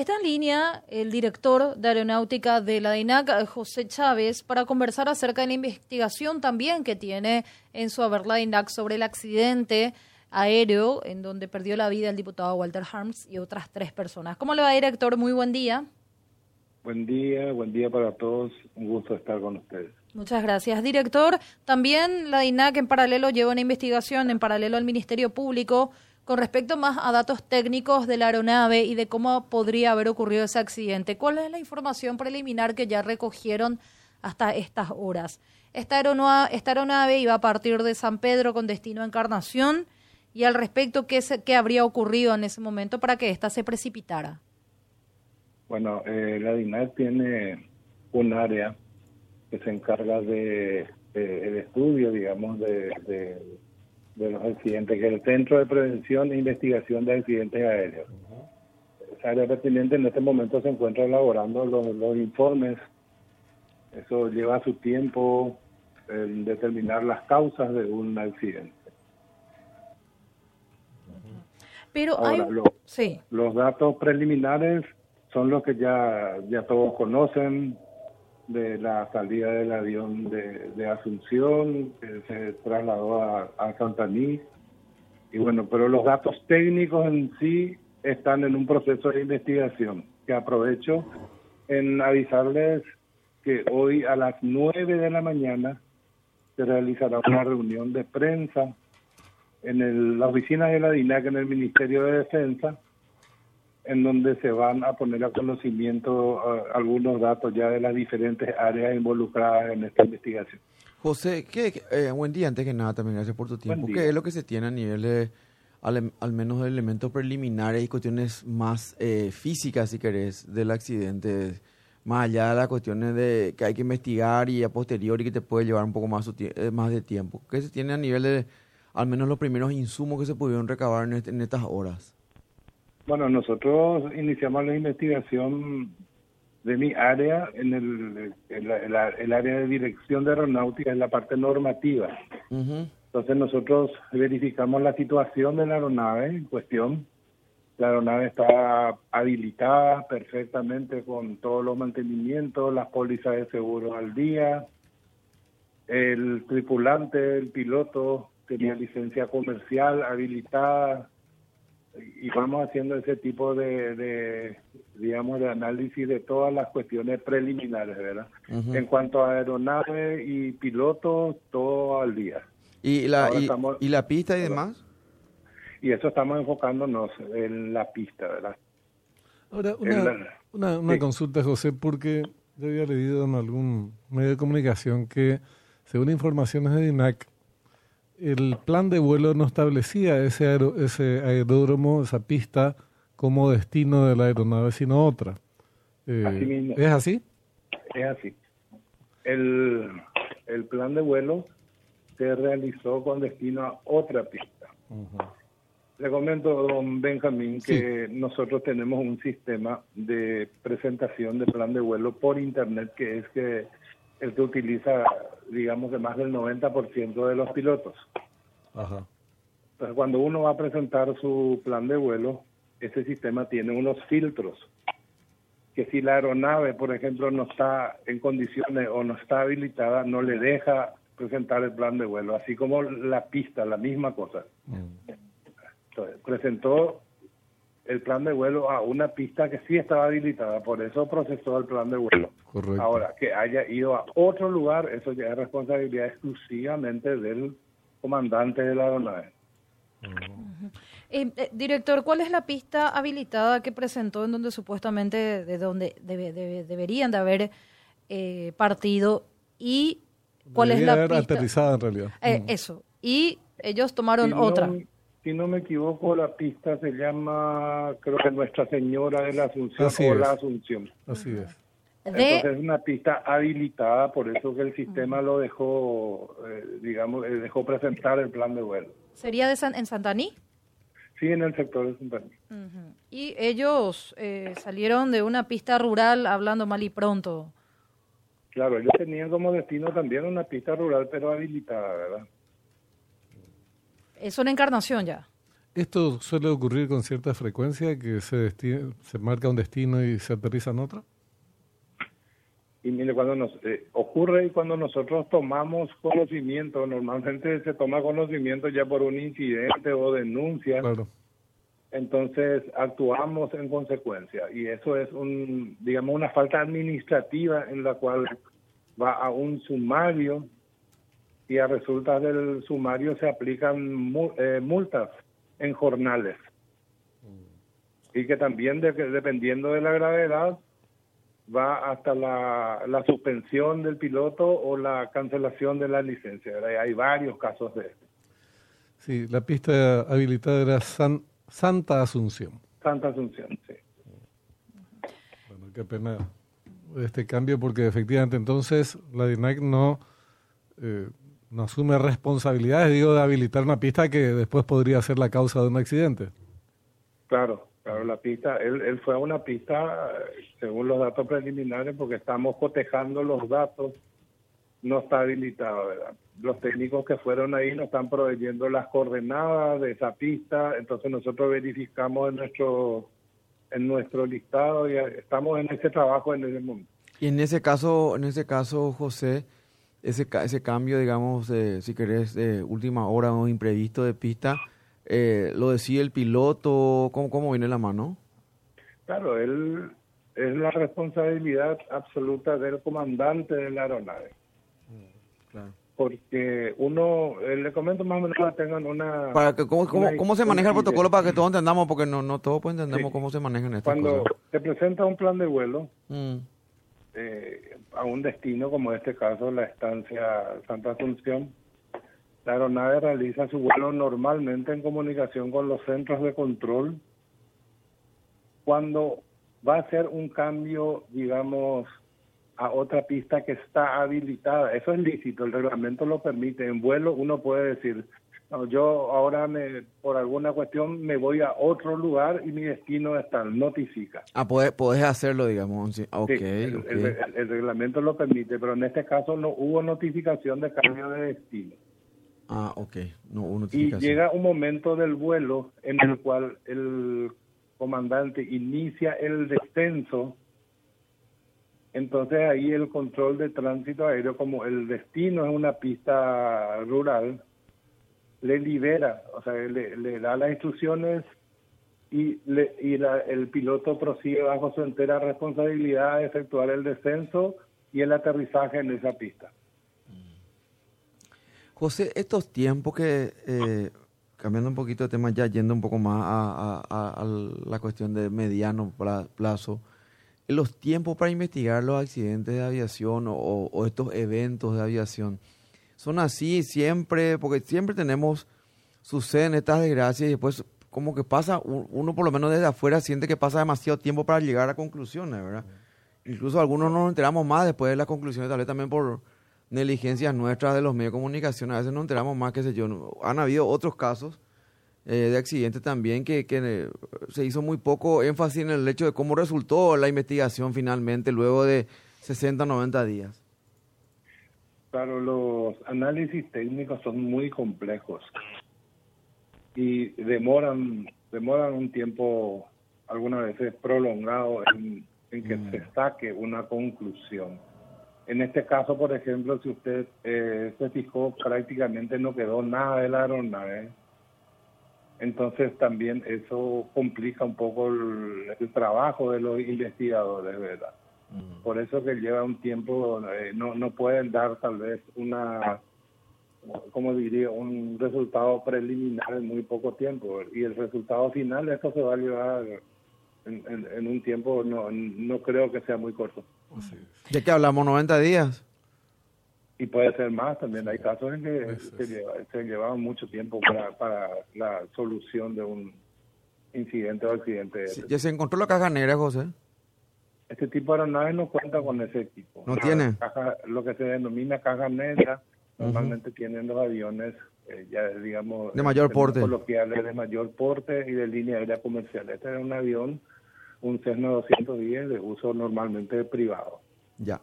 Está en línea el director de aeronáutica de la DINAC, José Chávez, para conversar acerca de la investigación también que tiene en su haber la DINAC sobre el accidente aéreo en donde perdió la vida el diputado Walter Harms y otras tres personas. ¿Cómo le va, director? Muy buen día. Buen día, buen día para todos. Un gusto estar con ustedes. Muchas gracias, director. También la DINAC en paralelo lleva una investigación en paralelo al Ministerio Público con respecto más a datos técnicos de la aeronave y de cómo podría haber ocurrido ese accidente. ¿Cuál es la información preliminar que ya recogieron hasta estas horas? Esta aeronave, esta aeronave iba a partir de San Pedro con destino a Encarnación y al respecto, ¿qué, ¿qué habría ocurrido en ese momento para que ésta se precipitara? Bueno, eh, la DINAC tiene un área que se encarga de, el estudio, digamos, de, los accidentes, que es el Centro de Prevención e Investigación de Accidentes Aéreos. Esa área pertinente en este momento se encuentra elaborando los, los informes. Eso lleva su tiempo en determinar las causas de un accidente. Pero hay... sí. los datos preliminares son los que ya, ya todos conocen, de la salida del avión de, Asunción, que se trasladó a, a Santaní. Y bueno, pero los datos técnicos en sí están en un proceso de investigación, que aprovecho en avisarles que hoy a las 9 de la mañana se realizará una reunión de prensa en el, la oficina de la DINAC en el Ministerio de Defensa en donde se van a poner a conocimiento uh, algunos datos ya de las diferentes áreas involucradas en esta investigación. José, ¿qué, eh, buen día antes que nada, también gracias por tu tiempo. ¿Qué es lo que se tiene a nivel de, al, menos de elementos preliminares y cuestiones más eh, físicas, si querés, del accidente? Más allá de las cuestiones de que hay que investigar y a posteriori que te puede llevar un poco más, eh, más de tiempo. ¿Qué se tiene a nivel de, al menos los primeros insumos que se pudieron recabar en, en estas horas? Bueno, nosotros iniciamos la investigación de mi área en el, el, área de dirección de aeronáutica, en la parte normativa. Entonces nosotros verificamos la situación de la aeronave en cuestión. La aeronave está habilitada perfectamente con todos los mantenimientos, las pólizas de seguro al día. El tripulante, el piloto, tenía licencia comercial habilitada, y vamos haciendo ese tipo de, digamos, de análisis de todas las cuestiones preliminares, ¿verdad? En cuanto a aeronave y piloto, todo al día. ¿Y la, y, la pista y demás? Y eso estamos enfocándonos en la pista, ¿verdad? Ahora, una, una, consulta, José, porque yo había leído en algún medio de comunicación que, según informaciones de DINAC, el plan de vuelo no establecía ese, ese aeródromo, esa pista, como destino de la aeronave, sino otra. Eh, ¿Es así? Es así. El, el plan de vuelo se realizó con destino a otra pista. Le comento, don Benjamín, que nosotros tenemos un sistema de presentación de plan de vuelo por Internet que es que el que utiliza, digamos, de más del 90% de los pilotos. Ajá. Entonces, cuando uno va a presentar su plan de vuelo, ese sistema tiene unos filtros que si la aeronave, por ejemplo, no está en condiciones o no está habilitada, no le deja presentar el plan de vuelo, así como la pista, la misma cosa. Mm. Entonces, presentó el plan de vuelo a una pista que sí estaba habilitada, por eso procesó el plan de vuelo. Ahora, que haya ido a otro lugar, eso ya es responsabilidad exclusivamente del comandante de la aeronave. Eh, eh, director, ¿cuál es la pista habilitada que presentó en donde supuestamente de donde deberían de haber eh, partido y cuál es la haber aterrizada en realidad? Eso. Y ellos tomaron otra si no me equivoco, la pista se llama, creo que Nuestra Señora de la Asunción o la Asunción. Así es. Entonces es una pista habilitada, por eso que el sistema lo dejó, eh, digamos, eh, dejó presentar el plan de vuelo. ¿Sería de en Santaní? Sí, en el sector de Santaní. Y ellos eh, salieron de una pista rural hablando mal y pronto. Claro, ellos tenían como destino también una pista rural, pero habilitada, ¿verdad? Es una encarnación ya. ¿Esto suele ocurrir con cierta frecuencia, que se, se marca un destino y se aterriza en otro? Y mire, cuando nos eh, ocurre y cuando nosotros tomamos conocimiento, normalmente se toma conocimiento ya por un incidente o denuncia. Entonces actuamos en consecuencia y eso es un, digamos, una falta administrativa en la cual va a un sumario y a resultas del sumario se aplican eh, multas en jornales. Mm. Y que también dependiendo de la gravedad va hasta la, la, suspensión del piloto o la cancelación de la licencia. Hay varios casos de esto. Sí, la pista habilitada era Santa Asunción. Santa Asunción, sí. Bueno, qué pena este cambio porque efectivamente entonces la DINAC no, eh, no asume responsabilidades, digo, de habilitar una pista que después podría ser la causa de un accidente. Claro, Claro, la pista, él, él fue a una pista según los datos preliminares porque estamos cotejando los datos, no está habilitado, ¿verdad? Los técnicos que fueron ahí nos están proveyendo las coordenadas de esa pista, entonces nosotros verificamos en nuestro en nuestro listado y estamos en ese trabajo en ese momento. Y en ese caso, en ese caso, José, ese ese cambio, digamos, de, si querés, de última hora o imprevisto de pista, eh, lo decía el piloto, ¿cómo, ¿cómo viene la mano? Claro, él es la responsabilidad absoluta del comandante de la aeronave. Mm, claro. Porque uno, eh, le comento más o menos que tengan una... Para que, ¿cómo, cómo, se maneja el protocolo para que todos entendamos? Porque no, no todos pues entendemos cómo se manejan estas Cuando se presenta un plan de vuelo mm. Eh, a un destino, como en este caso la estancia Santa Asunción, la aeronave realiza su vuelo normalmente en comunicación con los centros de control. Cuando va a ser un cambio, digamos, a otra pista que está habilitada, eso es lícito, el reglamento lo permite. En vuelo uno puede decir, yo ahora me, por alguna cuestión me voy a otro lugar y mi destino está, notifica. Ah, puedes, puedes hacerlo, digamos. Okay, el, reglamento lo permite, pero en este caso no hubo notificación de cambio de destino. Ah, ok. No, y llega un momento del vuelo en el cual el comandante inicia el descenso. Entonces ahí el control de tránsito aéreo, como el destino es una pista rural, le libera, o sea, le, da las instrucciones y, le, y el piloto prosigue bajo su entera responsabilidad de efectuar el descenso y el aterrizaje en esa pista. José, estos tiempos que, eh, cambiando un poquito de tema, ya yendo un poco más a, la cuestión de mediano plazo, los tiempos para investigar los accidentes de aviación o, estos eventos de aviación, ¿son así siempre? Porque siempre tenemos, suceden estas desgracias y después como que pasa, uno por lo menos desde afuera siente que pasa demasiado tiempo para llegar a conclusiones, ¿verdad? Incluso algunos nos enteramos más después de las conclusiones, tal vez también por negligencias nuestras de los medios de comunicación, a veces no enteramos más, que sé yo. Han habido otros casos eh, de accidentes también que, que eh, se hizo muy poco énfasis en el hecho de cómo resultó la investigación finalmente luego de 60 o 90 días. Claro, los análisis técnicos son muy complejos y demoran, demoran un tiempo algunas veces prolongado en, que mm. se saque una conclusión. En este caso, por ejemplo, si usted eh, se fijó, prácticamente no quedó nada de la aeronave. Entonces también eso complica un poco el, trabajo de los investigadores, ¿verdad? Mm. Por eso que lleva un tiempo, eh, no, no pueden dar tal vez una, como diría, un resultado preliminar en muy poco tiempo. Y el resultado final, esto se va a llevar en, un tiempo, no, no creo que sea muy corto. ¿De qué hablamos? ¿90 días? Y puede ser más también. Hay casos en que se, lleva, mucho tiempo para, para la solución de un incidente o accidente. ¿Ya se encontró la caja negra, José? Este tipo de aeronaves no cuenta con ese equipo. ¿No tiene? lo que se denomina caja negra, normalmente tienen los aviones eh, ya digamos... De mayor porte. Coloquiales de mayor porte y de línea aérea comercial. Este era un avión un Cessna 210 de uso normalmente privado. Ya.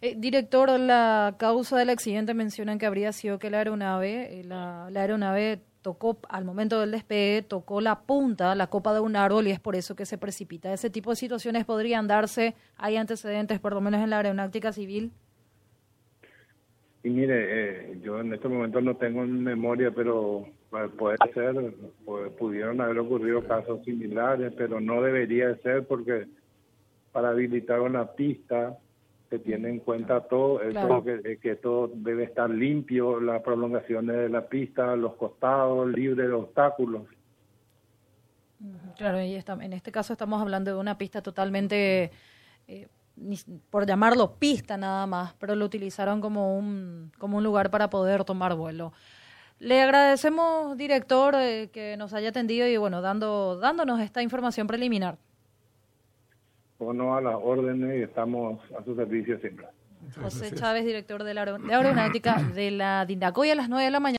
Eh, director, la causa del accidente mencionan que habría sido que la aeronave, eh, la, aeronave tocó al momento del despegue, tocó la punta, la copa de un árbol y es por eso que se precipita. Ese tipo de situaciones podrían darse, hay antecedentes por lo menos en la aeronáutica civil. Y mire, eh, yo en este momento no tengo en memoria, pero puede ser, pudieron haber ocurrido casos similares, pero no debería ser porque para habilitar una pista se tiene en cuenta todo, que, que, todo debe estar limpio, las prolongaciones de la pista, los costados, libres de obstáculos. Claro, y en este caso estamos hablando de una pista totalmente, eh, por llamarlo pista nada más, pero lo utilizaron como un, como un lugar para poder tomar vuelo. Le agradecemos, director, eh, que nos haya atendido y bueno, dando, dándonos esta información preliminar no a las órdenes y estamos a su servicio siempre. José Chávez, director de, la, de Aeronáutica de la Dindacoy a las 9 de la mañana.